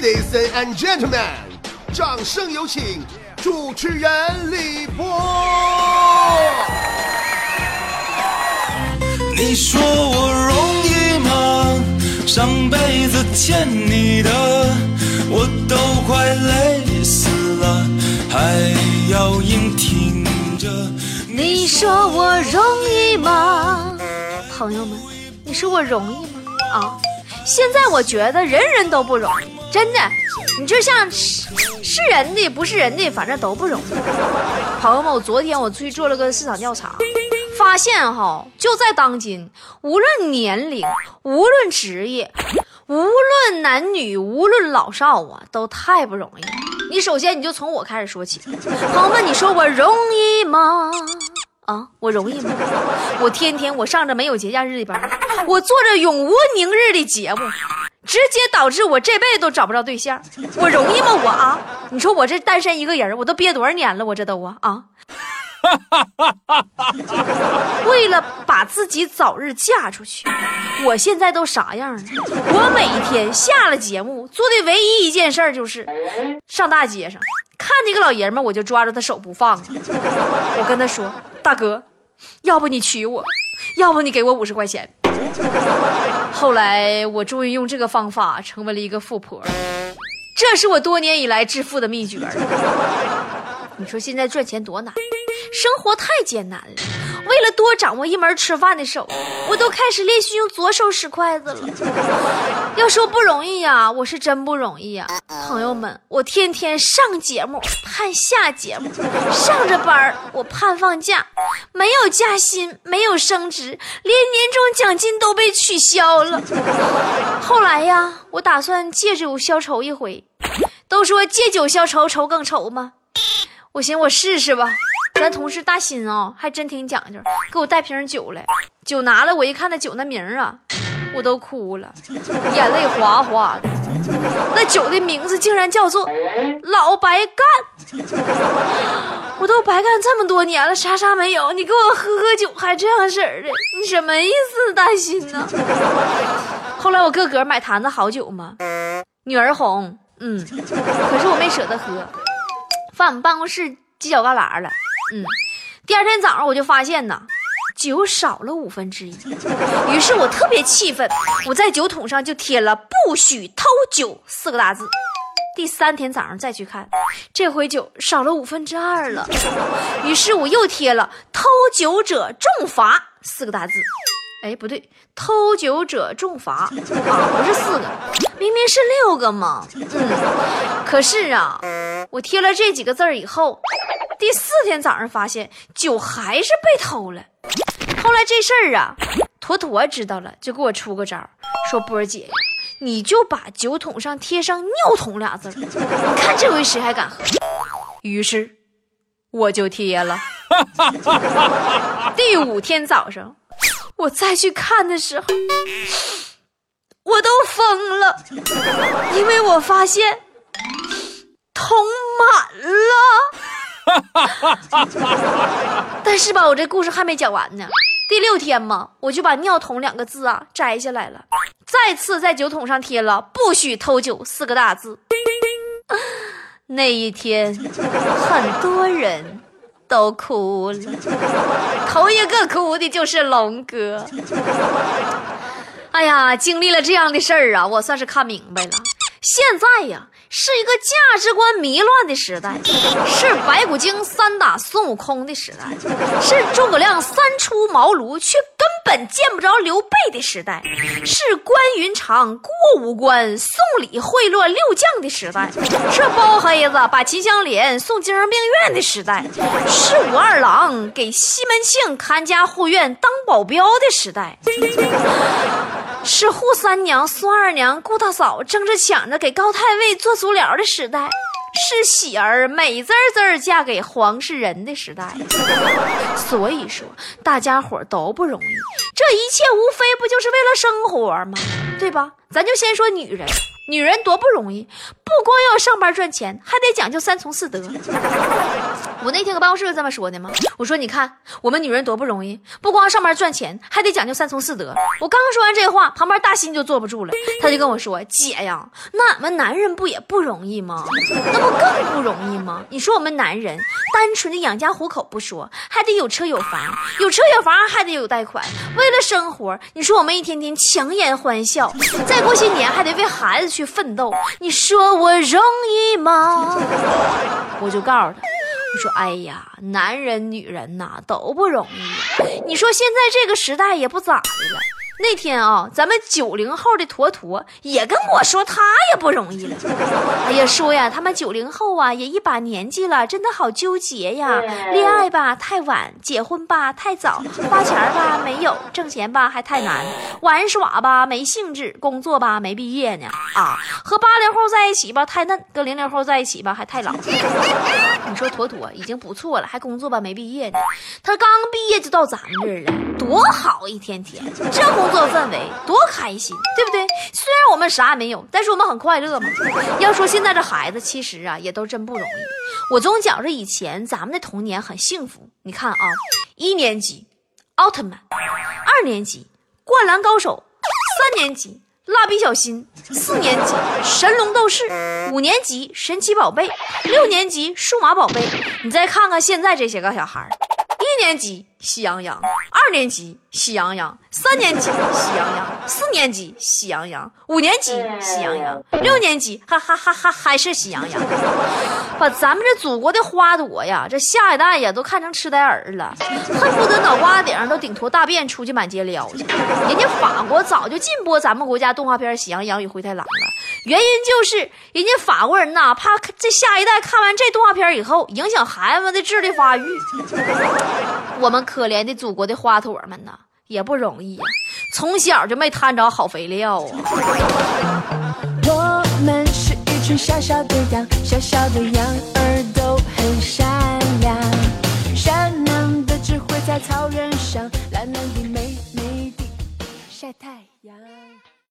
Ladies and gentlemen，掌声有请主持人李波。你说我容易吗？上辈子欠你的，我都快累死了，还要硬挺着。你说我容易吗？朋友们，你说我容易吗？啊，现在我觉得人人都不容易，真的。你就像是是人的不是人的，反正都不容易。朋友们，我昨天我出去做了个市场调查，发现哈，就在当今，无论年龄，无论职业，无论男女，无论老少啊，都太不容易了。你首先你就从我开始说起，朋友们，你说我容易吗？啊，我容易吗？我天天我上着没有节假日的班，我做着永无宁日的节目，直接导致我这辈子都找不着对象。我容易吗？我啊，你说我这单身一个人，我都憋多少年了？我这都啊啊！为了把自己早日嫁出去，我现在都啥样了？我每天下了节目做的唯一一件事就是上大街上看见个老爷们，我就抓着他手不放。我跟他说：“大哥，要不你娶我，要不你给我五十块钱。” 后来我终于用这个方法成为了一个富婆，这是我多年以来致富的秘诀。你说现在赚钱多难？生活太艰难了，多掌握一门吃饭的手，我都开始练习用左手使筷子了。要说不容易呀，我是真不容易呀，朋友们，我天天上节目盼下节目，上着班我盼放假，没有加薪，没有升职，连年终奖金都被取消了。后来呀，我打算借酒消愁一回，都说借酒消愁，愁更愁吗？我寻我试试吧。咱同事大新啊，还真挺讲究，给我带瓶酒来。酒拿了，我一看那酒那名啊，我都哭了，眼泪哗哗的。那酒的名字竟然叫做“老白干”，我都白干这么多年了，啥啥没有，你给我喝喝酒还这样式儿的，你什么意思，大新呢？后来我个个买坛子好酒嘛，女儿红，嗯，可是我没舍得喝，放我们办公室犄角旮旯了。嗯，第二天早上我就发现呐，酒少了五分之一，于是我特别气愤，我在酒桶上就贴了“不许偷酒”四个大字。第三天早上再去看，这回酒少了五分之二了，于是我又贴了“偷酒者重罚”四个大字。哎，不对，偷酒者重罚啊，不是四个，明明是六个嘛。嗯，可是啊，我贴了这几个字儿以后。第四天早上发现酒还是被偷了，后来这事儿啊，坨坨知道了，就给我出个招，说波儿姐，你就把酒桶上贴上尿桶俩字，你看这回谁还敢喝？于是我就贴了。第五天早上，我再去看的时候，我都疯了，因为我发现桶满了。但是吧，我这故事还没讲完呢。第六天嘛，我就把“尿桶”两个字啊摘下来了，再次在酒桶上贴了“不许偷酒”四个大字。那一天，很多人都哭了，头一个哭的就是龙哥。哎呀，经历了这样的事儿啊，我算是看明白了。现在呀。是一个价值观迷乱的时代，是白骨精三打孙悟空的时代，是诸葛亮三出茅庐却根本见不着刘备的时代，是关云长过五关送礼贿赂六将的时代，是包黑子把秦香莲送精神病院的时代，是武二郎给西门庆看家护院当保镖的时代。是扈三娘、孙二娘、顾大嫂争着抢着给高太尉做足疗的时代，是喜儿美滋滋嫁给黄世仁的时代。所以说，大家伙都不容易，这一切无非不就是为了生活吗？对吧？咱就先说女人，女人多不容易，不光要上班赚钱，还得讲究三从四德。我那天搁办公室这么说的吗？我说你看我们女人多不容易，不光上班赚钱，还得讲究三从四德。我刚说完这话，旁边大新就坐不住了，他就跟我说：“姐呀，那俺们男人不也不容易吗？那不更不容易吗？你说我们男人单纯的养家糊口不说，还得有车有房，有车有房还得有贷款，为了生活，你说我们一天天强颜欢笑，再过些年还得为孩子去奋斗，你说我容易吗？” 我就告诉他。我说：“哎呀，男人女人呐都不容易。你说现在这个时代也不咋的了。那天啊，咱们九零后的坨坨也跟我说，他也不容易了。哎呀，说呀，他们九零后啊也一把年纪了，真的好纠结呀。恋爱吧太晚，结婚吧太早，花钱吧没有，挣钱吧还太难，玩耍吧没兴致，工作吧没毕业呢。啊，和八零后在一起吧太嫩，跟零零后在一起吧还太老。你说坨坨已经不错了，还工作吧没毕业呢。他刚毕业就到咱们这儿了，多好一天天，这工工作氛围多开心，对不对？虽然我们啥也没有，但是我们很快乐嘛。要说现在这孩子，其实啊也都真不容易。我总觉着以前咱们的童年很幸福。你看啊，一年级奥特曼，二年级灌篮高手，三年级。蜡笔小新，四年级神龙斗士，五年级神奇宝贝，六年级数码宝贝。你再看看现在这些个小孩一年级喜羊羊，二年级喜羊羊，三年级喜羊羊，四年级喜羊羊，五年级喜羊羊，六年级哈哈哈哈还是喜羊羊。把咱们这祖国的花朵呀，这下一代呀都看成痴呆儿了，恨不得脑瓜顶上都顶坨大便出去满街撩去。人家法国早就禁播咱们国家动画片《喜羊羊与灰太狼》了，原因就是人家法国人呐，怕这下一代看完这动画片以后影响孩子们的智力发育。我们可怜的祖国的花朵们呐，也不容易呀，从小就没摊着好肥料啊。我们是一群小小的羊，小小的羊儿都很善良，善良的只会在草原上，蓝蓝的美美的晒太阳。